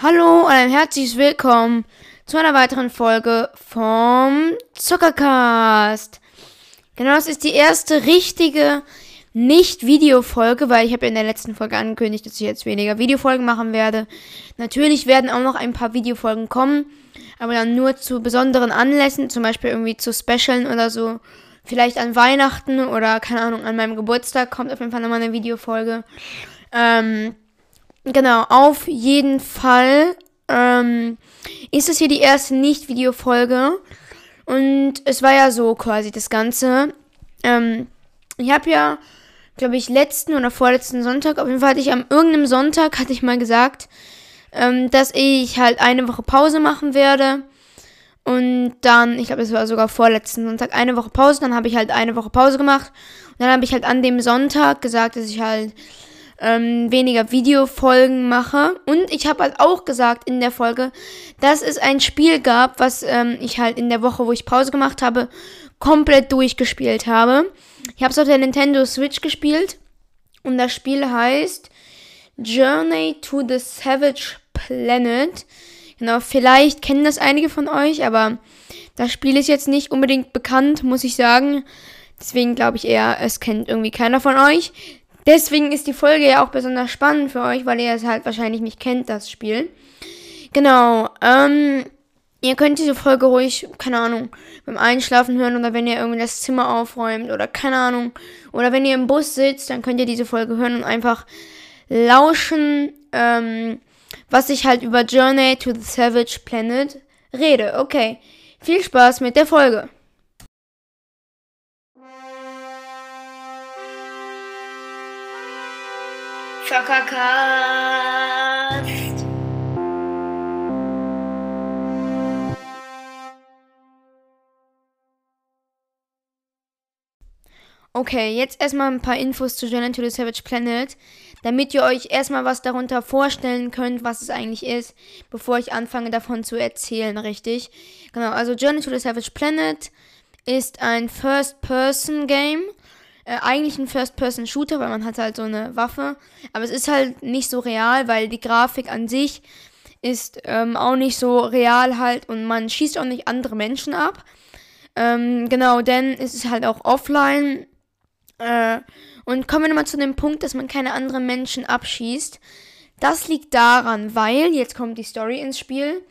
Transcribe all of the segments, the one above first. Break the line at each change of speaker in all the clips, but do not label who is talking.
Hallo und ein herzliches Willkommen zu einer weiteren Folge vom Zuckercast. Genau, das ist die erste richtige Nicht-Video-Folge, weil ich habe ja in der letzten Folge angekündigt, dass ich jetzt weniger Videofolgen machen werde. Natürlich werden auch noch ein paar Videofolgen kommen, aber dann nur zu besonderen Anlässen, zum Beispiel irgendwie zu Specialen oder so. Vielleicht an Weihnachten oder keine Ahnung, an meinem Geburtstag kommt auf jeden Fall nochmal eine Videofolge. Ähm, Genau, auf jeden Fall ähm, ist das hier die erste Nicht-Video-Folge. Und es war ja so quasi das Ganze. Ähm, ich habe ja, glaube ich, letzten oder vorletzten Sonntag, auf jeden Fall hatte ich am irgendeinem Sonntag, hatte ich mal gesagt, ähm, dass ich halt eine Woche Pause machen werde. Und dann, ich glaube, es war sogar vorletzten Sonntag, eine Woche Pause. Dann habe ich halt eine Woche Pause gemacht. Und dann habe ich halt an dem Sonntag gesagt, dass ich halt ähm, weniger Videofolgen mache. Und ich habe halt auch gesagt in der Folge, dass es ein Spiel gab, was ähm, ich halt in der Woche, wo ich Pause gemacht habe, komplett durchgespielt habe. Ich habe es auf der Nintendo Switch gespielt. Und das Spiel heißt Journey to the Savage Planet. Genau, vielleicht kennen das einige von euch, aber das Spiel ist jetzt nicht unbedingt bekannt, muss ich sagen. Deswegen glaube ich eher, es kennt irgendwie keiner von euch. Deswegen ist die Folge ja auch besonders spannend für euch, weil ihr es halt wahrscheinlich nicht kennt, das Spiel. Genau, ähm, ihr könnt diese Folge ruhig, keine Ahnung, beim Einschlafen hören oder wenn ihr irgendwie das Zimmer aufräumt oder keine Ahnung. Oder wenn ihr im Bus sitzt, dann könnt ihr diese Folge hören und einfach lauschen, ähm, was ich halt über Journey to the Savage Planet rede. Okay, viel Spaß mit der Folge. Zockercast. Okay, jetzt erstmal ein paar Infos zu Journey to the Savage Planet, damit ihr euch erstmal was darunter vorstellen könnt, was es eigentlich ist, bevor ich anfange davon zu erzählen, richtig? Genau, also Journey to the Savage Planet ist ein First-Person-Game äh, eigentlich ein First-Person-Shooter, weil man hat halt so eine Waffe. Aber es ist halt nicht so real, weil die Grafik an sich ist ähm, auch nicht so real halt und man schießt auch nicht andere Menschen ab. Ähm, genau, denn es ist halt auch offline. Äh, und kommen wir nochmal zu dem Punkt, dass man keine anderen Menschen abschießt. Das liegt daran, weil, jetzt kommt die Story ins Spiel.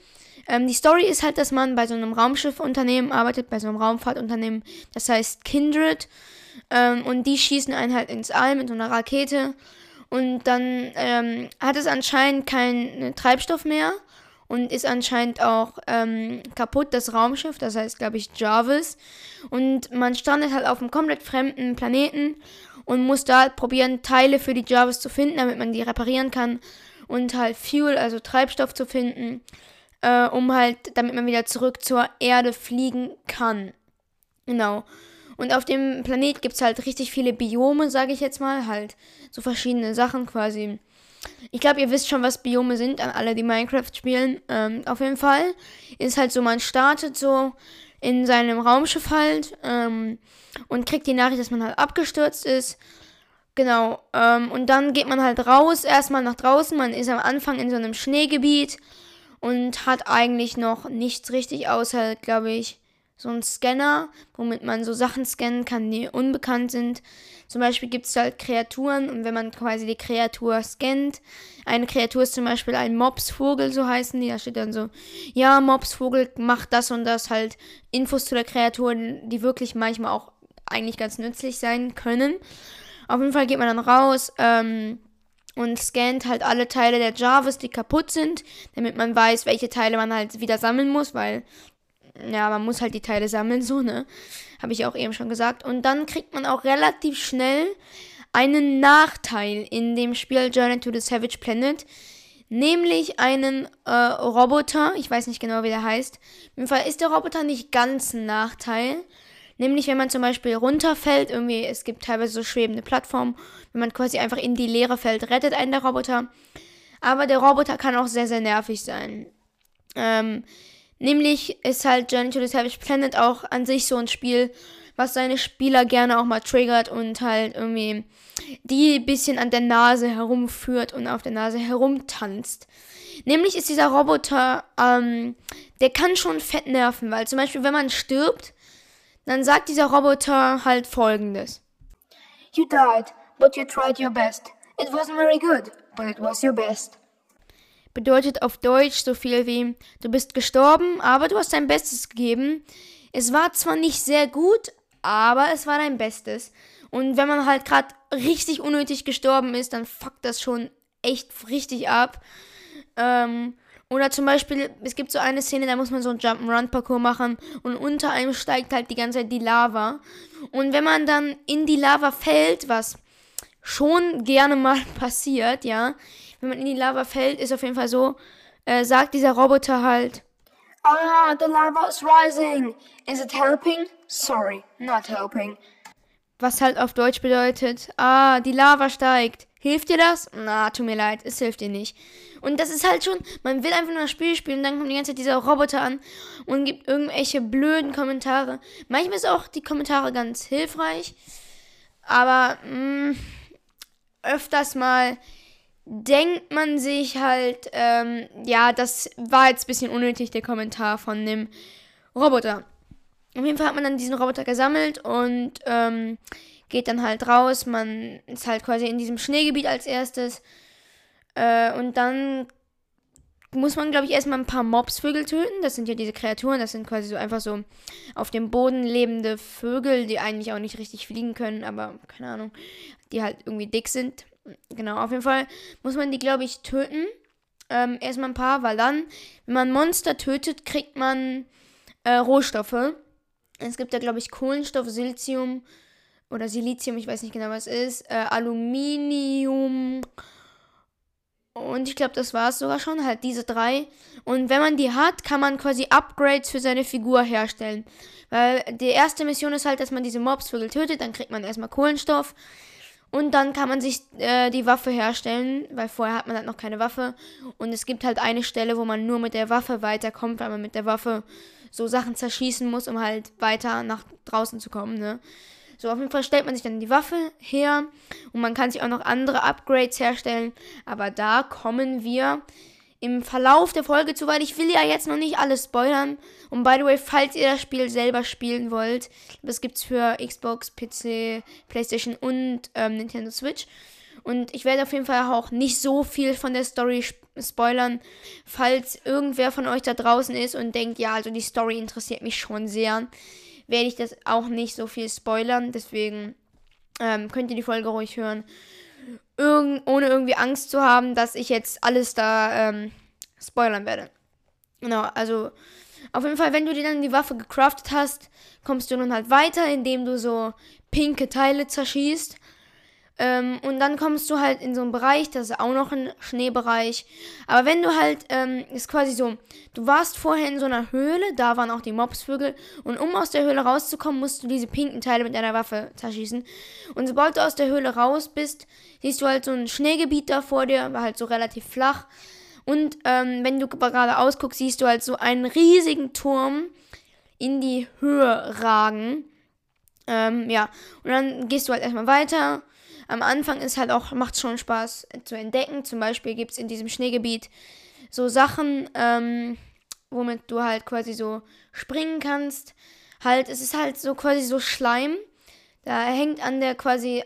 Ähm, die Story ist halt, dass man bei so einem Raumschiffunternehmen arbeitet, bei so einem Raumfahrtunternehmen, das heißt Kindred. Ähm, und die schießen einen halt ins All mit so einer Rakete. Und dann ähm, hat es anscheinend keinen Treibstoff mehr und ist anscheinend auch ähm, kaputt, das Raumschiff, das heißt, glaube ich, Jarvis. Und man strandet halt auf einem komplett fremden Planeten und muss da halt probieren, Teile für die Jarvis zu finden, damit man die reparieren kann. Und halt Fuel, also Treibstoff zu finden, äh, um halt, damit man wieder zurück zur Erde fliegen kann. Genau. Und auf dem Planet gibt es halt richtig viele Biome, sage ich jetzt mal. Halt so verschiedene Sachen quasi. Ich glaube, ihr wisst schon, was Biome sind, an alle, die Minecraft spielen. Ähm, auf jeden Fall ist halt so, man startet so in seinem Raumschiff halt ähm, und kriegt die Nachricht, dass man halt abgestürzt ist. Genau. Ähm, und dann geht man halt raus, erstmal nach draußen. Man ist am Anfang in so einem Schneegebiet und hat eigentlich noch nichts richtig außer, glaube ich, so ein Scanner, womit man so Sachen scannen kann, die unbekannt sind. Zum Beispiel gibt es halt Kreaturen und wenn man quasi die Kreatur scannt, eine Kreatur ist zum Beispiel ein Mopsvogel, so heißen die, da steht dann so, ja, Mopsvogel macht das und das, halt Infos zu der Kreatur, die wirklich manchmal auch eigentlich ganz nützlich sein können. Auf jeden Fall geht man dann raus, ähm, und scannt halt alle Teile der Jarvis, die kaputt sind, damit man weiß, welche Teile man halt wieder sammeln muss, weil ja, man muss halt die Teile sammeln, so, ne? Habe ich auch eben schon gesagt. Und dann kriegt man auch relativ schnell einen Nachteil in dem Spiel Journey to the Savage Planet. Nämlich einen äh, Roboter. Ich weiß nicht genau, wie der heißt. Auf jeden Fall ist der Roboter nicht ganz ein Nachteil. Nämlich, wenn man zum Beispiel runterfällt, irgendwie, es gibt teilweise so schwebende Plattformen, wenn man quasi einfach in die Leere fällt, rettet einen der Roboter. Aber der Roboter kann auch sehr, sehr nervig sein. Ähm, Nämlich ist halt Journey to the Savage Planet auch an sich so ein Spiel, was seine Spieler gerne auch mal triggert und halt irgendwie die ein bisschen an der Nase herumführt und auf der Nase herumtanzt. Nämlich ist dieser Roboter, ähm, der kann schon fett nerven, weil zum Beispiel, wenn man stirbt, dann sagt dieser Roboter halt folgendes.
You died, but you tried your best. It wasn't very good, but it was your best.
Bedeutet auf Deutsch so viel wie, du bist gestorben, aber du hast dein Bestes gegeben. Es war zwar nicht sehr gut, aber es war dein Bestes. Und wenn man halt gerade richtig unnötig gestorben ist, dann fuckt das schon echt richtig ab. Ähm, oder zum Beispiel, es gibt so eine Szene, da muss man so einen Jump'n'Run-Parcours machen und unter einem steigt halt die ganze Zeit die Lava. Und wenn man dann in die Lava fällt, was schon gerne mal passiert, ja, wenn man in die Lava fällt, ist auf jeden Fall so, äh, sagt dieser Roboter halt,
Ah, the lava is rising. Is it helping? Sorry, not helping.
Was halt auf Deutsch bedeutet, ah, die Lava steigt. Hilft dir das? Na, tut mir leid, es hilft dir nicht. Und das ist halt schon, man will einfach nur das Spiel spielen und dann kommt die ganze Zeit dieser Roboter an und gibt irgendwelche blöden Kommentare. Manchmal ist auch die Kommentare ganz hilfreich, aber mh, mm, öfters mal denkt man sich halt, ähm, ja, das war jetzt ein bisschen unnötig, der Kommentar von dem Roboter. Auf jeden Fall hat man dann diesen Roboter gesammelt und ähm, geht dann halt raus. Man ist halt quasi in diesem Schneegebiet als erstes. Äh, und dann muss man, glaube ich, erstmal ein paar Mobsvögel töten. Das sind ja diese Kreaturen. Das sind quasi so einfach so auf dem Boden lebende Vögel, die eigentlich auch nicht richtig fliegen können, aber keine Ahnung, die halt irgendwie dick sind. Genau, auf jeden Fall muss man die, glaube ich, töten. Ähm, erstmal ein paar, weil dann, wenn man Monster tötet, kriegt man äh, Rohstoffe. Es gibt da, glaube ich, Kohlenstoff, Silicium oder Silizium, ich weiß nicht genau, was es ist. Äh, Aluminium. Und ich glaube, das war es sogar schon, halt diese drei. Und wenn man die hat, kann man quasi Upgrades für seine Figur herstellen. Weil die erste Mission ist halt, dass man diese Mobsvögel tötet, dann kriegt man erstmal Kohlenstoff. Und dann kann man sich äh, die Waffe herstellen, weil vorher hat man halt noch keine Waffe. Und es gibt halt eine Stelle, wo man nur mit der Waffe weiterkommt, weil man mit der Waffe so Sachen zerschießen muss, um halt weiter nach draußen zu kommen, ne? So, auf jeden Fall stellt man sich dann die Waffe her und man kann sich auch noch andere Upgrades herstellen. Aber da kommen wir im Verlauf der Folge zu, weil ich will ja jetzt noch nicht alles spoilern. Und by the way, falls ihr das Spiel selber spielen wollt, das gibt's für Xbox, PC, PlayStation und ähm, Nintendo Switch. Und ich werde auf jeden Fall auch nicht so viel von der Story spoilern, falls irgendwer von euch da draußen ist und denkt, ja, also die Story interessiert mich schon sehr, werde ich das auch nicht so viel spoilern. Deswegen ähm, könnt ihr die Folge ruhig hören irgend, ohne irgendwie Angst zu haben, dass ich jetzt alles da ähm, spoilern werde. Genau, also auf jeden Fall, wenn du dir dann die Waffe gecraftet hast, kommst du nun halt weiter, indem du so pinke Teile zerschießt. Ähm, und dann kommst du halt in so einen Bereich, das ist auch noch ein Schneebereich. Aber wenn du halt, ähm, ist quasi so, du warst vorher in so einer Höhle, da waren auch die Mobsvögel. Und um aus der Höhle rauszukommen, musst du diese pinken Teile mit deiner Waffe zerschießen. Und sobald du aus der Höhle raus bist, siehst du halt so ein Schneegebiet da vor dir, war halt so relativ flach. Und ähm, wenn du gerade ausguckst, siehst du halt so einen riesigen Turm in die Höhe ragen. Ähm, ja, und dann gehst du halt erstmal weiter am Anfang ist halt auch, macht schon Spaß zu entdecken. Zum Beispiel gibt es in diesem Schneegebiet so Sachen, ähm, womit du halt quasi so springen kannst. Halt, es ist halt so quasi so Schleim. Da hängt an der quasi,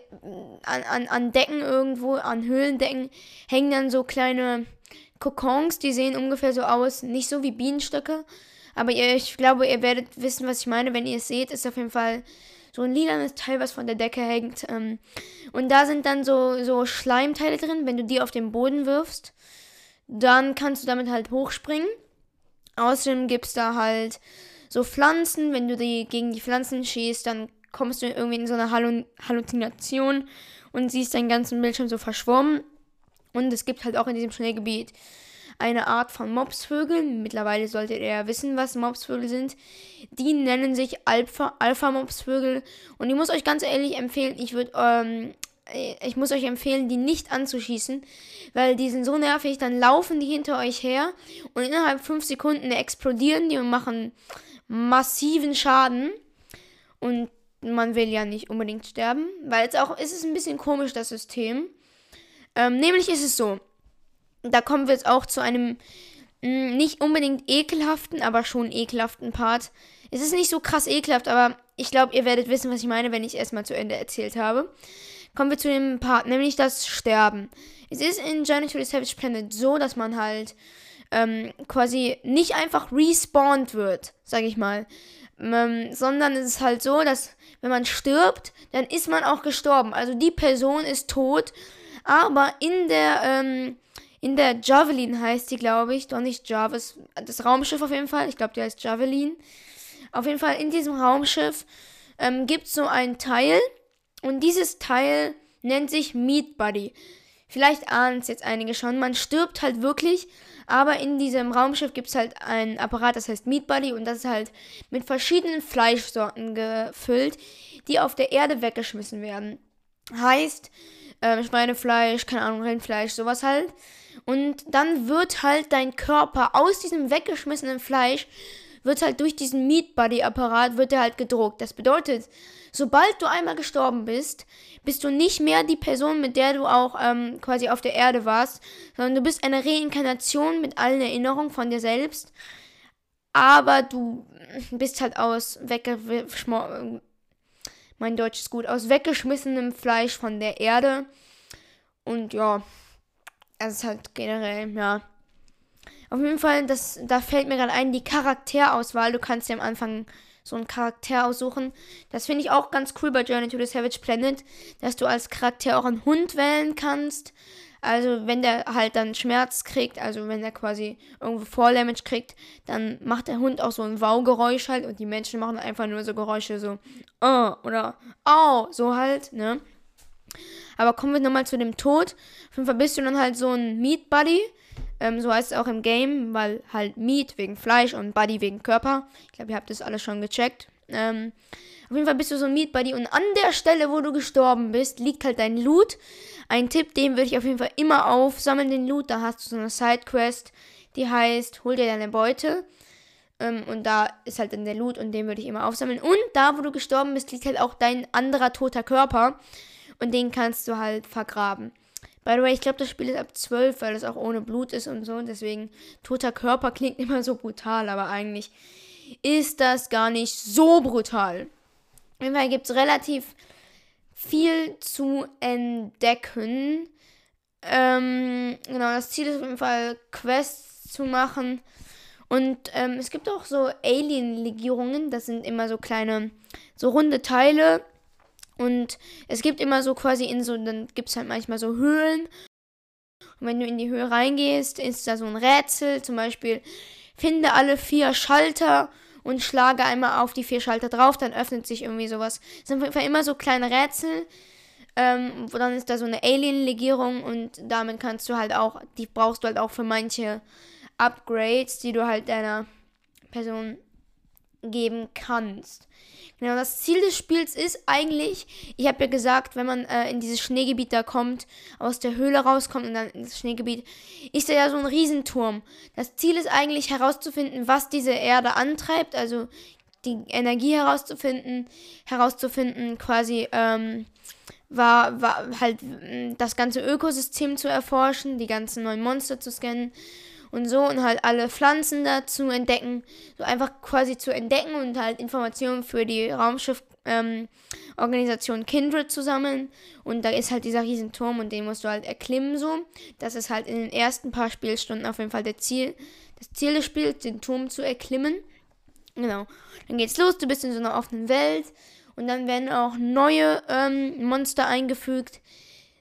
an, an, an Decken irgendwo, an Höhlendecken, hängen dann so kleine Kokons, die sehen ungefähr so aus. Nicht so wie Bienenstöcke. Aber ihr, ich glaube, ihr werdet wissen, was ich meine. Wenn ihr es seht, ist auf jeden Fall so ein lilanes Teil, was von der Decke hängt. Ähm, und da sind dann so, so Schleimteile drin. Wenn du die auf den Boden wirfst, dann kannst du damit halt hochspringen. Außerdem gibt es da halt so Pflanzen. Wenn du die gegen die Pflanzen schießt, dann kommst du irgendwie in so eine Halluzination und siehst deinen ganzen Bildschirm so verschwommen. Und es gibt halt auch in diesem Schneegebiet eine Art von Mopsvögeln. Mittlerweile solltet ihr ja wissen, was Mopsvögel sind. Die nennen sich Alpha-Mopsvögel. Alpha und ich muss euch ganz ehrlich empfehlen, ich würde, ähm, ich muss euch empfehlen, die nicht anzuschießen, weil die sind so nervig, dann laufen die hinter euch her und innerhalb 5 Sekunden explodieren die und machen massiven Schaden. Und man will ja nicht unbedingt sterben, weil es auch ist es ein bisschen komisch das System. Ähm, nämlich ist es so, da kommen wir jetzt auch zu einem mh, mm, nicht unbedingt ekelhaften, aber schon ekelhaften Part. Es ist nicht so krass ekelhaft, aber ich glaube, ihr werdet wissen, was ich meine, wenn ich erstmal zu Ende erzählt habe. Kommen wir zu dem Part, nämlich das Sterben. Es ist in Journey to the Savage Planet so, dass man halt ähm, quasi nicht einfach respawned wird, sag ich mal. Ähm, sondern es ist halt so, dass wenn man stirbt, dann ist man auch gestorben. Also die Person ist tot, aber in der, ähm, in der Javelin heißt die, glaube ich, doch nicht Jarvis, das Raumschiff auf jeden Fall, ich glaube, die heißt Javelin. Auf jeden Fall in diesem Raumschiff ähm, gibt es so ein Teil und dieses Teil nennt sich Meat Buddy. Vielleicht ahnen es jetzt einige schon. Man stirbt halt wirklich, aber in diesem Raumschiff gibt es halt ein Apparat, das heißt Meat Buddy und das ist halt mit verschiedenen Fleischsorten gefüllt, die auf der Erde weggeschmissen werden. Heißt, äh, Schweinefleisch, keine Ahnung, Rindfleisch, sowas halt. Und dann wird halt dein Körper aus diesem weggeschmissenen Fleisch, wird halt durch diesen Meat Buddy Apparat, wird er halt gedruckt. Das bedeutet, sobald du einmal gestorben bist, bist du nicht mehr die Person, mit der du auch ähm, quasi auf der Erde warst, sondern du bist eine Reinkarnation mit allen Erinnerungen von dir selbst. Aber du bist halt aus weggeschmorten mein Deutsch ist gut, aus weggeschmissenem Fleisch von der Erde. Und ja, es ist halt generell, ja. Auf jeden Fall, das, da fällt mir gerade ein, die Charakterauswahl. Du kannst ja am Anfang so einen Charakter aussuchen. Das finde ich auch ganz cool bei Journey to the Savage Planet, dass du als Charakter auch einen Hund wählen kannst. Also wenn der halt dann Schmerz kriegt, also wenn er quasi irgendwo Falldamage kriegt, dann macht der Hund auch so ein Wow-Geräusch halt und die Menschen machen einfach nur so Geräusche so oh oder au, so halt, ne? Aber kommen wir nochmal zu dem Tod. Auf jeden Fall bist du dann halt so ein Meat Buddy. Ähm, so heißt es auch im Game, weil halt Meat wegen Fleisch und Buddy wegen Körper. Ich glaube, ihr habt das alles schon gecheckt. Ähm, auf jeden Fall bist du so ein Meat Buddy und an der Stelle, wo du gestorben bist, liegt halt dein Loot. Ein Tipp, den würde ich auf jeden Fall immer aufsammeln, den Loot. Da hast du so eine Sidequest, die heißt, hol dir deine Beute. Ähm, und da ist halt dann der Loot und den würde ich immer aufsammeln. Und da, wo du gestorben bist, liegt halt auch dein anderer toter Körper. Und den kannst du halt vergraben. By the way, ich glaube, das Spiel ist ab 12, weil es auch ohne Blut ist und so. Deswegen, toter Körper klingt immer so brutal, aber eigentlich ist das gar nicht so brutal. Auf jeden Fall gibt es relativ viel zu entdecken. Ähm, genau, das Ziel ist auf jeden Fall, Quests zu machen. Und ähm, es gibt auch so Alien-Legierungen. Das sind immer so kleine, so runde Teile. Und es gibt immer so quasi in so, dann gibt es halt manchmal so Höhlen. Und wenn du in die Höhe reingehst, ist da so ein Rätsel. Zum Beispiel, finde alle vier Schalter und schlage einmal auf die vier Schalter drauf, dann öffnet sich irgendwie sowas. Es sind auf jeden Fall immer so kleine Rätsel. Ähm, dann ist da so eine Alien-Legierung und damit kannst du halt auch, die brauchst du halt auch für manche Upgrades, die du halt deiner Person geben kannst. Genau, das Ziel des Spiels ist eigentlich, ich habe ja gesagt, wenn man äh, in dieses Schneegebiet da kommt, aus der Höhle rauskommt und dann ins Schneegebiet, ist da ja so ein Riesenturm. Das Ziel ist eigentlich herauszufinden, was diese Erde antreibt, also die Energie herauszufinden, herauszufinden quasi, ähm, war, war halt das ganze Ökosystem zu erforschen, die ganzen neuen Monster zu scannen und so und halt alle Pflanzen dazu entdecken, so einfach quasi zu entdecken und halt Informationen für die Raumschiff-Organisation ähm, Kindred zu sammeln. Und da ist halt dieser Riesenturm und den musst du halt erklimmen so. Das ist halt in den ersten paar Spielstunden auf jeden Fall der Ziel, das Ziel des Spiels, den Turm zu erklimmen. Genau. Dann geht's los, du bist in so einer offenen Welt und dann werden auch neue ähm, Monster eingefügt.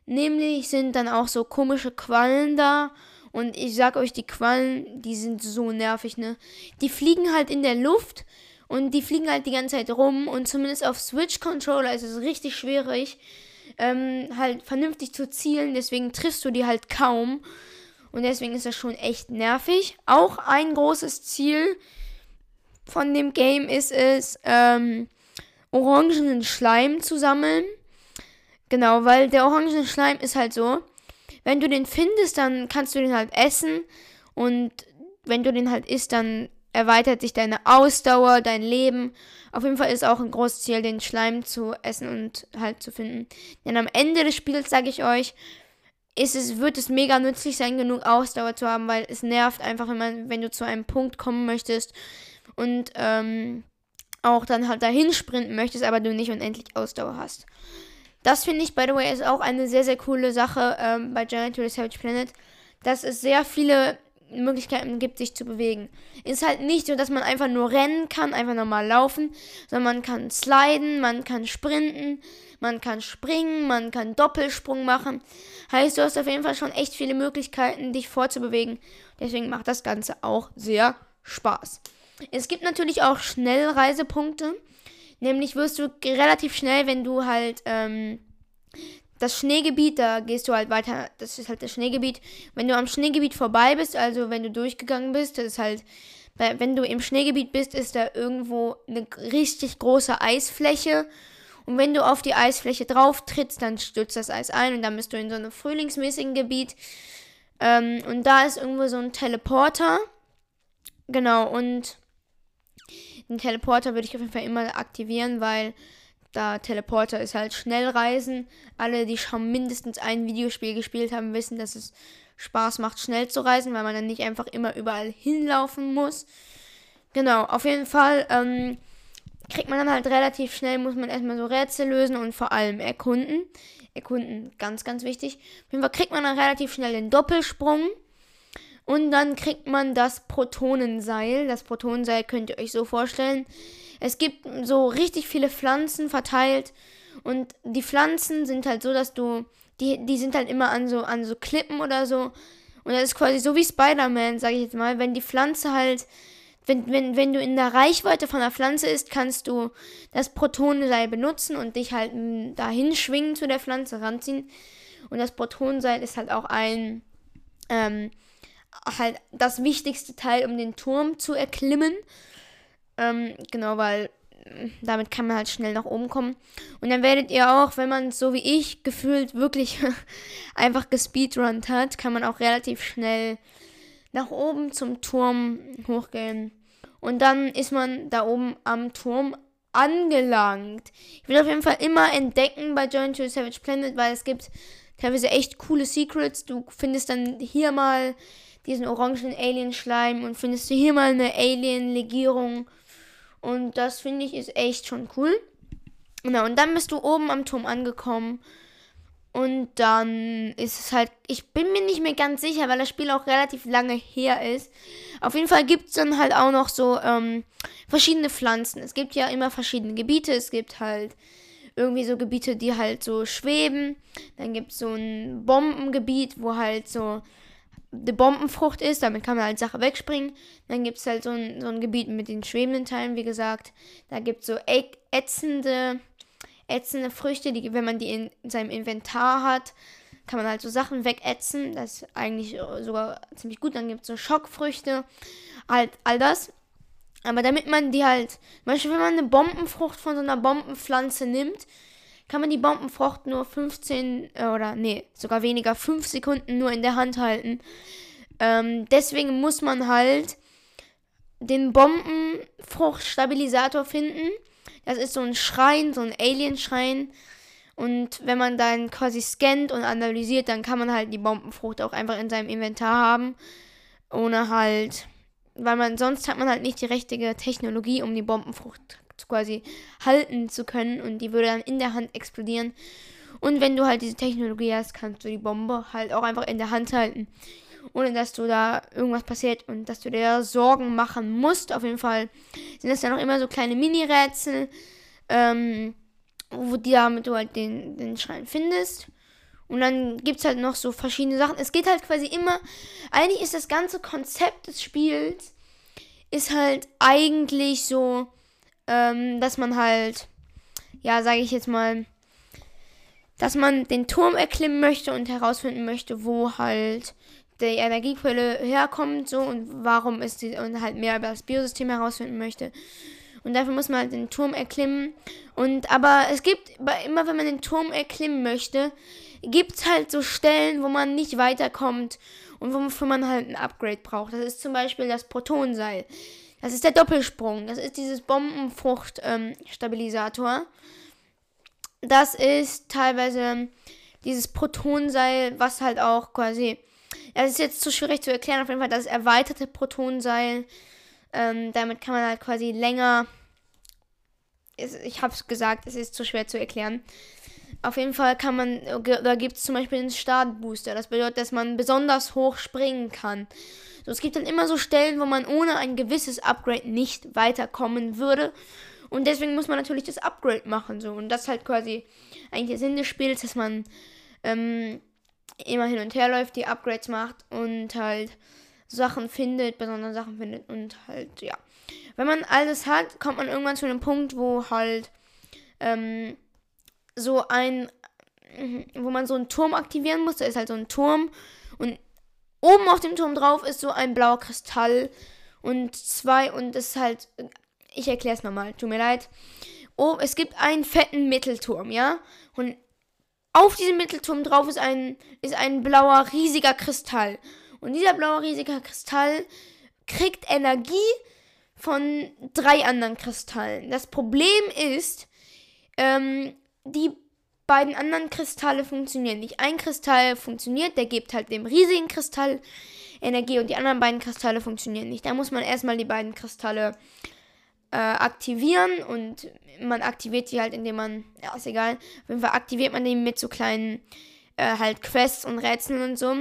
Nämlich sind dann auch so komische Quallen da und ich sag euch, die Quallen, die sind so nervig, ne? Die fliegen halt in der Luft und die fliegen halt die ganze Zeit rum. Und zumindest auf Switch-Controller ist es richtig schwierig, ähm, halt vernünftig zu zielen. Deswegen triffst du die halt kaum. Und deswegen ist das schon echt nervig. Auch ein großes Ziel von dem Game ist es, ähm, orangenen Schleim zu sammeln. Genau, weil der orangene Schleim ist halt so, wenn du den findest, dann kannst du den halt essen. Und wenn du den halt isst, dann erweitert sich deine Ausdauer, dein Leben. Auf jeden Fall ist auch ein großes Ziel, den Schleim zu essen und halt zu finden. Denn am Ende des Spiels, sage ich euch, ist es, wird es mega nützlich sein, genug Ausdauer zu haben, weil es nervt einfach, wenn, man, wenn du zu einem Punkt kommen möchtest und ähm, auch dann halt dahin sprinten möchtest, aber du nicht unendlich Ausdauer hast. Das finde ich, by the way, ist auch eine sehr, sehr coole Sache ähm, bei Giant to the Savage Planet, dass es sehr viele Möglichkeiten gibt, sich zu bewegen. Ist halt nicht so, dass man einfach nur rennen kann, einfach normal laufen, sondern man kann sliden, man kann sprinten, man kann springen, man kann Doppelsprung machen. Heißt, du hast auf jeden Fall schon echt viele Möglichkeiten, dich vorzubewegen. Deswegen macht das Ganze auch sehr Spaß. Es gibt natürlich auch Schnellreisepunkte. Nämlich wirst du relativ schnell, wenn du halt ähm, das Schneegebiet, da gehst du halt weiter, das ist halt das Schneegebiet. Wenn du am Schneegebiet vorbei bist, also wenn du durchgegangen bist, das ist halt, wenn du im Schneegebiet bist, ist da irgendwo eine richtig große Eisfläche. Und wenn du auf die Eisfläche drauf trittst, dann stürzt das Eis ein und dann bist du in so einem frühlingsmäßigen Gebiet. Ähm, und da ist irgendwo so ein Teleporter. Genau, und den Teleporter würde ich auf jeden Fall immer aktivieren, weil da Teleporter ist halt Schnellreisen. Alle, die schon mindestens ein Videospiel gespielt haben, wissen, dass es Spaß macht, schnell zu reisen, weil man dann nicht einfach immer überall hinlaufen muss. Genau, auf jeden Fall ähm, kriegt man dann halt relativ schnell, muss man erstmal so Rätsel lösen und vor allem erkunden. Erkunden, ganz, ganz wichtig. Auf jeden Fall kriegt man dann relativ schnell den Doppelsprung. Und dann kriegt man das Protonenseil. Das Protonenseil könnt ihr euch so vorstellen. Es gibt so richtig viele Pflanzen verteilt. Und die Pflanzen sind halt so, dass du. Die, die sind halt immer an so, an so Klippen oder so. Und das ist quasi so wie Spider-Man, sage ich jetzt mal. Wenn die Pflanze halt. Wenn, wenn, wenn du in der Reichweite von der Pflanze ist, kannst du das Protonenseil benutzen und dich halt dahin schwingen zu der Pflanze ranziehen. Und das Protonenseil ist halt auch ein. Ähm, halt das wichtigste Teil, um den Turm zu erklimmen. Ähm, genau, weil äh, damit kann man halt schnell nach oben kommen. Und dann werdet ihr auch, wenn man so wie ich gefühlt wirklich einfach gespeedrunnt hat, kann man auch relativ schnell nach oben zum Turm hochgehen. Und dann ist man da oben am Turm angelangt. Ich will auf jeden Fall immer entdecken bei Join to Savage Planet, weil es gibt teilweise echt coole Secrets. Du findest dann hier mal diesen orangen Alien-Schleim und findest du hier mal eine Alien-Legierung. Und das finde ich ist echt schon cool. Genau, und dann bist du oben am Turm angekommen. Und dann ist es halt, ich bin mir nicht mehr ganz sicher, weil das Spiel auch relativ lange her ist. Auf jeden Fall gibt es dann halt auch noch so ähm, verschiedene Pflanzen. Es gibt ja immer verschiedene Gebiete. Es gibt halt irgendwie so Gebiete, die halt so schweben. Dann gibt es so ein Bombengebiet, wo halt so eine Bombenfrucht ist, damit kann man halt Sache wegspringen. Dann gibt es halt so ein, so ein Gebiet mit den schwebenden Teilen, wie gesagt. Da gibt es so ätzende, ätzende Früchte, die, wenn man die in, in seinem Inventar hat, kann man halt so Sachen wegätzen. Das ist eigentlich sogar ziemlich gut. Dann gibt es so Schockfrüchte, halt all das. Aber damit man die halt, zum Beispiel wenn man eine Bombenfrucht von so einer Bombenpflanze nimmt, kann man die Bombenfrucht nur 15 äh, oder nee, sogar weniger, 5 Sekunden nur in der Hand halten. Ähm, deswegen muss man halt den Bombenfruchtstabilisator finden. Das ist so ein Schrein, so ein Alien-Schrein. Und wenn man dann quasi scannt und analysiert, dann kann man halt die Bombenfrucht auch einfach in seinem Inventar haben. Ohne halt, weil man sonst hat man halt nicht die richtige Technologie, um die Bombenfrucht quasi halten zu können und die würde dann in der Hand explodieren. Und wenn du halt diese Technologie hast, kannst du die Bombe halt auch einfach in der Hand halten. Ohne dass du da irgendwas passiert und dass du dir Sorgen machen musst. Auf jeden Fall sind das dann auch immer so kleine Mini-Rätsel, ähm, wo die damit du halt den, den Schrein findest. Und dann gibt es halt noch so verschiedene Sachen. Es geht halt quasi immer. Eigentlich ist das ganze Konzept des Spiels ist halt eigentlich so ähm, dass man halt, ja, sage ich jetzt mal, dass man den Turm erklimmen möchte und herausfinden möchte, wo halt die Energiequelle herkommt, so und warum ist die und halt mehr über das Biosystem herausfinden möchte. Und dafür muss man halt den Turm erklimmen. Und aber es gibt immer, wenn man den Turm erklimmen möchte, gibt es halt so Stellen, wo man nicht weiterkommt. und wofür man halt ein Upgrade braucht. Das ist zum Beispiel das Protonseil. Das ist der Doppelsprung. Das ist dieses Bombenfrucht-Stabilisator. Ähm, das ist teilweise dieses Protonseil, was halt auch quasi. Das ist jetzt zu schwierig zu erklären. Auf jeden Fall das erweiterte Protonseil. Ähm, damit kann man halt quasi länger. Ich habe es gesagt, es ist zu schwer zu erklären. Auf jeden Fall kann man, da gibt es zum Beispiel den Startbooster. Das bedeutet, dass man besonders hoch springen kann. So, es gibt dann immer so Stellen, wo man ohne ein gewisses Upgrade nicht weiterkommen würde. Und deswegen muss man natürlich das Upgrade machen. So. Und das ist halt quasi eigentlich der Sinn des Spiels, dass man ähm, immer hin und her läuft, die Upgrades macht und halt Sachen findet, besondere Sachen findet und halt, ja. Wenn man alles hat, kommt man irgendwann zu einem Punkt, wo halt ähm, so ein, wo man so einen Turm aktivieren muss. Da ist halt so ein Turm und oben auf dem Turm drauf ist so ein blauer Kristall und zwei und es ist halt, ich erkläre es nochmal, tut mir leid. Oh, es gibt einen fetten Mittelturm, ja? Und auf diesem Mittelturm drauf ist ein, ist ein blauer, riesiger Kristall. Und dieser blaue, riesige Kristall kriegt Energie von drei anderen Kristallen. Das Problem ist, ähm, die beiden anderen Kristalle funktionieren nicht. Ein Kristall funktioniert, der gibt halt dem riesigen Kristall Energie und die anderen beiden Kristalle funktionieren nicht. Da muss man erstmal die beiden Kristalle äh, aktivieren und man aktiviert die halt, indem man, ja, ist egal, auf jeden Fall aktiviert man die mit so kleinen äh, halt Quests und Rätseln und so.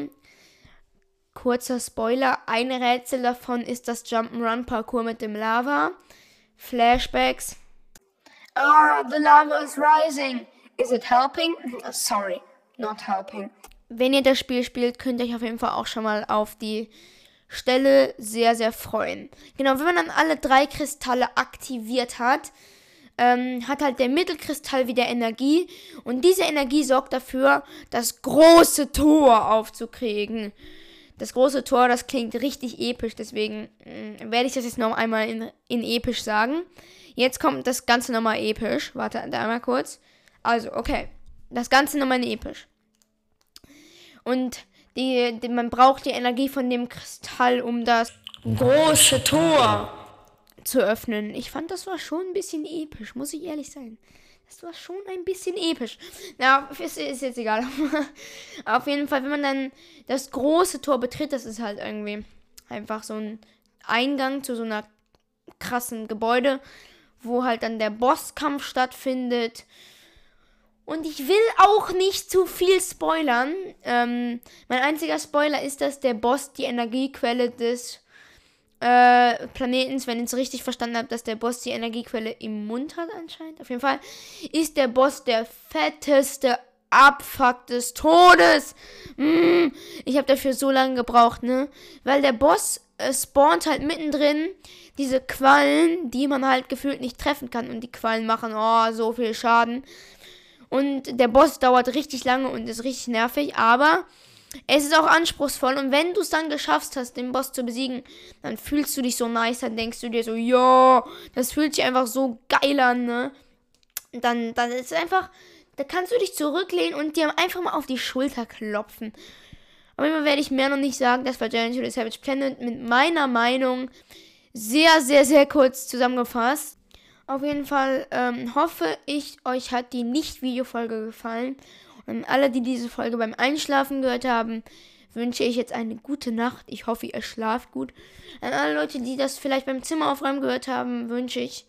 Kurzer Spoiler, ein Rätsel davon ist das Jump'n'Run-Parcours mit dem Lava. Flashbacks.
Oh, the lava is rising. Is it helping? Sorry, not helping.
Wenn ihr das Spiel spielt, könnt ihr euch auf jeden Fall auch schon mal auf die Stelle sehr, sehr freuen. Genau, wenn man dann alle drei Kristalle aktiviert hat, ähm, hat halt der Mittelkristall wieder Energie. Und diese Energie sorgt dafür, das große Tor aufzukriegen. Das große Tor, das klingt richtig episch, deswegen äh, werde ich das jetzt noch einmal in, in episch sagen. Jetzt kommt das Ganze nochmal episch. Warte, einmal kurz. Also, okay. Das Ganze nochmal episch. Und die, die, man braucht die Energie von dem Kristall, um das große Tor zu öffnen. Ich fand, das war schon ein bisschen episch, muss ich ehrlich sein. Das war schon ein bisschen episch. Na, ist, ist jetzt egal. Auf jeden Fall, wenn man dann das große Tor betritt, das ist halt irgendwie einfach so ein Eingang zu so einer krassen Gebäude, wo halt dann der Bosskampf stattfindet. Und ich will auch nicht zu viel spoilern. Ähm, mein einziger Spoiler ist, dass der Boss die Energiequelle des äh, Planetens, wenn ich es richtig verstanden habe, dass der Boss die Energiequelle im Mund hat anscheinend. Auf jeden Fall ist der Boss der fetteste Abfuck des Todes. Mm, ich habe dafür so lange gebraucht, ne? Weil der Boss äh, spawnt halt mittendrin diese Quallen, die man halt gefühlt nicht treffen kann. Und die Quallen machen, oh, so viel Schaden. Und der Boss dauert richtig lange und ist richtig nervig, aber es ist auch anspruchsvoll. Und wenn du es dann geschafft hast, den Boss zu besiegen, dann fühlst du dich so nice, dann denkst du dir so, ja, das fühlt sich einfach so geil an, ne? Dann, dann ist es einfach, da kannst du dich zurücklehnen und dir einfach mal auf die Schulter klopfen. Aber immer werde ich mehr noch nicht sagen. Das war Giant the Savage Planet mit meiner Meinung sehr, sehr, sehr kurz zusammengefasst. Auf jeden Fall ähm, hoffe ich, euch hat die Nicht-Video-Folge gefallen. Und alle, die diese Folge beim Einschlafen gehört haben, wünsche ich jetzt eine gute Nacht. Ich hoffe, ihr schlaft gut. An alle Leute, die das vielleicht beim Zimmeraufräumen gehört haben, wünsche ich,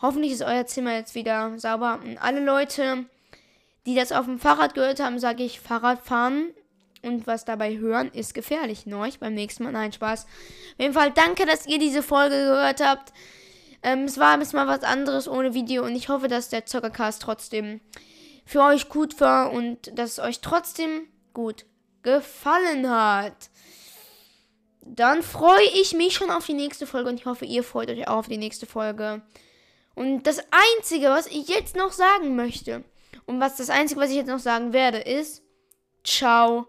hoffentlich ist euer Zimmer jetzt wieder sauber. Und alle Leute, die das auf dem Fahrrad gehört haben, sage ich, Fahrradfahren und was dabei hören ist gefährlich. Neuch beim nächsten Mal. Nein, Spaß. Auf jeden Fall danke, dass ihr diese Folge gehört habt. Ähm, es war ein mal was anderes ohne Video und ich hoffe, dass der Zockercast trotzdem für euch gut war und dass es euch trotzdem gut gefallen hat. Dann freue ich mich schon auf die nächste Folge und ich hoffe, ihr freut euch auch auf die nächste Folge. Und das Einzige, was ich jetzt noch sagen möchte, und was das Einzige, was ich jetzt noch sagen werde, ist, ciao